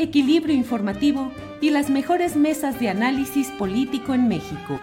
equilibrio informativo y las mejores mesas de análisis político en México.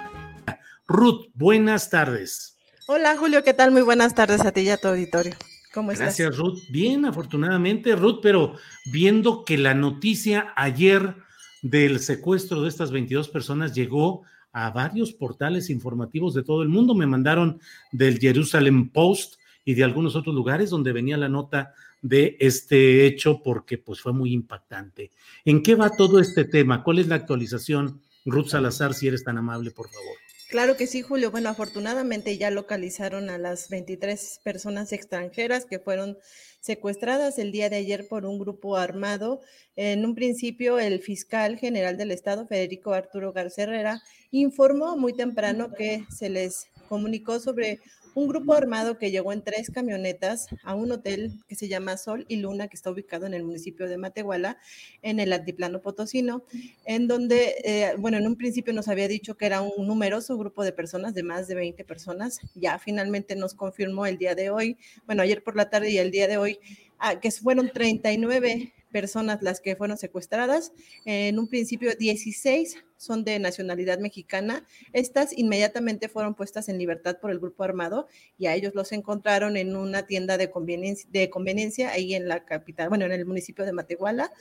Ruth, buenas tardes. Hola Julio, ¿qué tal? Muy buenas tardes a ti y a tu auditorio. ¿Cómo estás? Gracias Ruth. Bien, afortunadamente Ruth, pero viendo que la noticia ayer del secuestro de estas 22 personas llegó a varios portales informativos de todo el mundo. Me mandaron del Jerusalem Post y de algunos otros lugares donde venía la nota de este hecho porque pues fue muy impactante. ¿En qué va todo este tema? ¿Cuál es la actualización? Ruth Salazar, si eres tan amable, por favor. Claro que sí, Julio. Bueno, afortunadamente ya localizaron a las 23 personas extranjeras que fueron secuestradas el día de ayer por un grupo armado. En un principio, el fiscal general del Estado, Federico Arturo García Herrera, informó muy temprano que se les comunicó sobre un grupo armado que llegó en tres camionetas a un hotel que se llama Sol y Luna, que está ubicado en el municipio de Matehuala, en el altiplano potosino, en donde, eh, bueno, en un principio nos había dicho que era un numeroso grupo de personas, de más de 20 personas. Ya finalmente nos confirmó el día de hoy, bueno, ayer por la tarde y el día de hoy, ah, que fueron 39 personas las que fueron secuestradas. En un principio, 16 son de nacionalidad mexicana. Estas inmediatamente fueron puestas en libertad por el grupo armado y a ellos los encontraron en una tienda de conveniencia, de conveniencia ahí en la capital, bueno, en el municipio de Matehuala.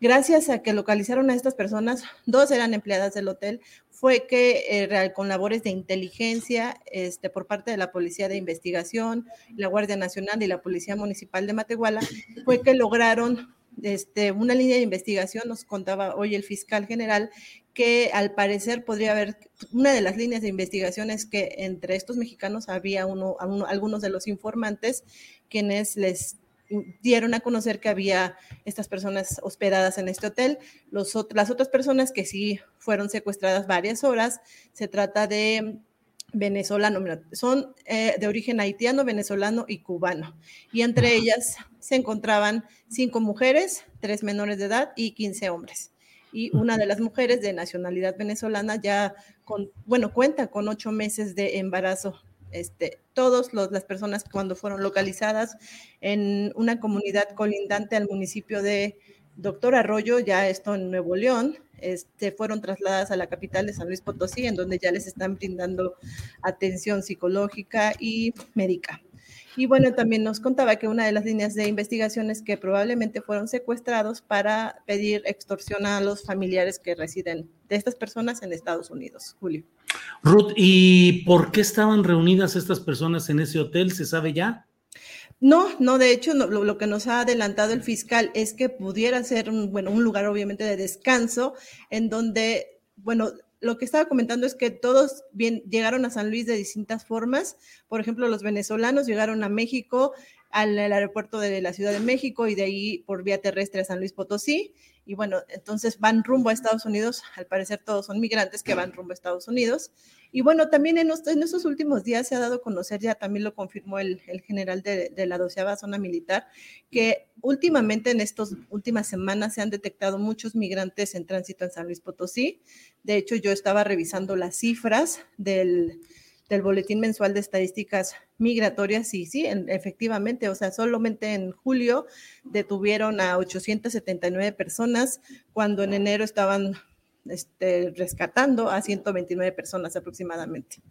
Gracias a que localizaron a estas personas, dos eran empleadas del hotel, fue que eh, con labores de inteligencia este, por parte de la Policía de Investigación, la Guardia Nacional y la Policía Municipal de Matehuala, fue que lograron este, una línea de investigación, nos contaba hoy el fiscal general, que al parecer podría haber, una de las líneas de investigación es que entre estos mexicanos había uno, algunos de los informantes quienes les dieron a conocer que había estas personas hospedadas en este hotel. Los, las otras personas que sí fueron secuestradas varias horas, se trata de venezolano, son eh, de origen haitiano, venezolano y cubano. Y entre ellas se encontraban cinco mujeres, tres menores de edad y 15 hombres. Y una de las mujeres de nacionalidad venezolana ya con, bueno, cuenta con ocho meses de embarazo. Este, todas las personas cuando fueron localizadas en una comunidad colindante al municipio de Doctor Arroyo, ya esto en Nuevo León, este, fueron trasladadas a la capital de San Luis Potosí, en donde ya les están brindando atención psicológica y médica. Y bueno, también nos contaba que una de las líneas de investigación es que probablemente fueron secuestrados para pedir extorsión a los familiares que residen de estas personas en Estados Unidos. Julio. Ruth, ¿y por qué estaban reunidas estas personas en ese hotel? ¿Se sabe ya? No, no, de hecho, lo, que nos ha adelantado el fiscal es que pudiera ser un, bueno, un lugar obviamente de descanso en donde, bueno, lo que estaba comentando es que todos bien, llegaron a San Luis de distintas formas. Por ejemplo, los venezolanos llegaron a México, al, aeropuerto de la Ciudad de México y de ahí por vía terrestre a San Luis Potosí y bueno, entonces van rumbo a Estados Unidos, al parecer todos son migrantes que van rumbo a Estados Unidos. Y bueno, también en, estos últimos días se ha dado a conocer, ya también lo confirmó el, general de, la doceava zona militar, que últimamente en estas últimas semanas se han detectado muchos migrantes en tránsito en San Luis Potosí. De hecho, yo estaba revisando las cifras del, del Boletín Mensual de Estadísticas Migratorias. Y sí, efectivamente, o sea, solamente en julio detuvieron a 879 personas, cuando en enero estaban este, rescatando a 129 personas aproximadamente.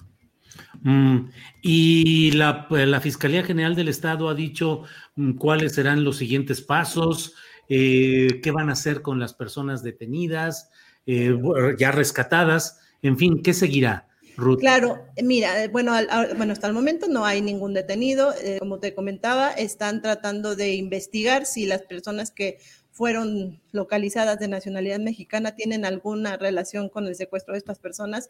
Mm, y la, Fiscalía General del Estado ha dicho mm, cuáles serán los siguientes pasos, eh, qué van a hacer con las personas detenidas, eh, ya rescatadas, en fin, ¿qué seguirá? Claro, mira, bueno, bueno, hasta el momento no hay ningún detenido. Eh, como te comentaba, están tratando de investigar si las personas que fueron localizadas de nacionalidad mexicana tienen alguna relación con el secuestro de estas personas.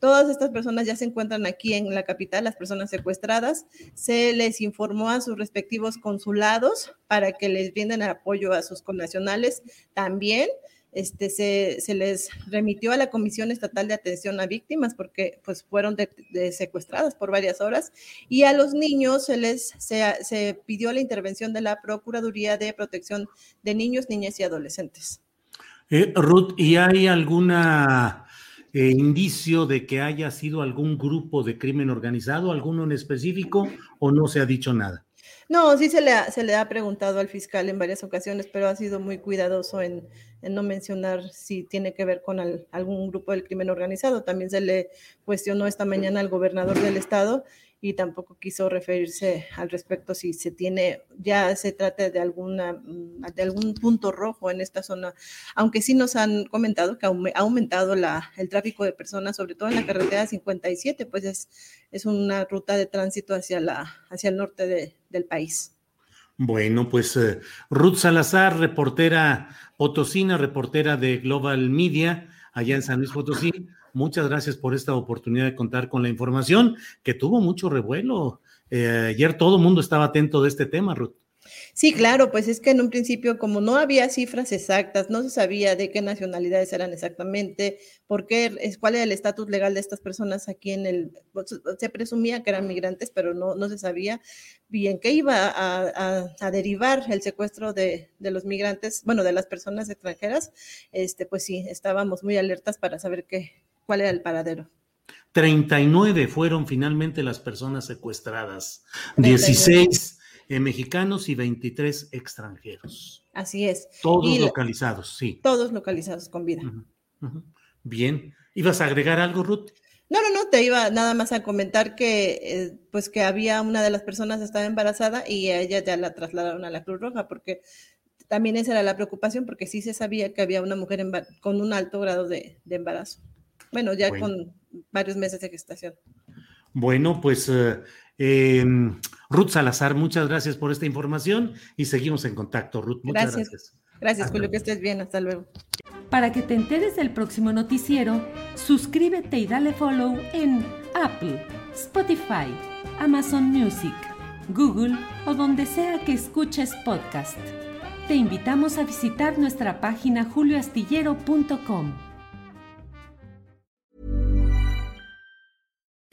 Todas estas personas ya se encuentran aquí en la capital, las personas secuestradas. Se les informó a sus respectivos consulados para que les brinden apoyo a sus connacionales también este, se, les remitió a la Comisión Estatal de Atención a Víctimas porque pues, fueron secuestradas por varias horas y a los niños se les se, pidió la intervención de la Procuraduría de Protección de Niños, Niñas y Adolescentes. Eh, Ruth, ¿y hay alguna eh, indicio de que haya sido algún grupo de crimen organizado, alguno en específico, o no se ha dicho nada? No, sí se le, ha, se le ha preguntado al fiscal en varias ocasiones, pero ha sido muy cuidadoso en, no mencionar si tiene que ver con algún grupo del crimen organizado. También se le cuestionó esta mañana al gobernador del estado y tampoco quiso referirse al respecto si se tiene, ya se trata de alguna, mm, de algún punto rojo en esta zona, aunque sí nos han comentado que ha aumentado el tráfico de personas, sobre todo en la carretera 57, pues es, es una ruta de tránsito hacia, la, hacia el norte del país. Bueno, pues eh, Ruth Salazar, reportera potosina, reportera de Global Media, allá en San Luis Potosí. Muchas gracias por esta oportunidad de contar con la información que tuvo mucho revuelo. Eh, ayer todo el mundo estaba atento de este tema, Ruth. Sí, claro, pues es que en un principio, como no había cifras exactas, no se sabía de qué nacionalidades eran exactamente, por qué, cuál era el estatus legal de estas personas aquí en el, pues, se presumía que eran migrantes, pero no, no se sabía bien qué iba a, derivar el secuestro de, de, los migrantes, bueno, de las personas extranjeras. Este, pues sí, estábamos muy alertas para saber qué, cuál era el paradero. 39 fueron finalmente las personas secuestradas, 16 eh, mexicanos y 23 extranjeros. Así es. Todos localizados, sí. Todos localizados con vida. Bien. ¿Ibas a agregar algo, Ruth? No, no, no, te iba nada más a comentar que eh, pues que había una de las personas estaba embarazada y a ella ya la trasladaron a la Cruz Roja porque también esa era la preocupación porque sí se sabía que había una mujer con un alto grado de embarazo. Bueno, ya con varios meses de gestación. Bueno, pues eh, em, Ruth Salazar, muchas gracias por esta información y seguimos en contacto, Ruth. Muchas gracias. Gracias, Julio, que estés bien. Hasta luego. Para que te enteres del próximo noticiero, suscríbete y dale follow en Apple, Spotify, Amazon Music, Google o donde sea que escuches podcast. Te invitamos a visitar nuestra página julioastillero.com.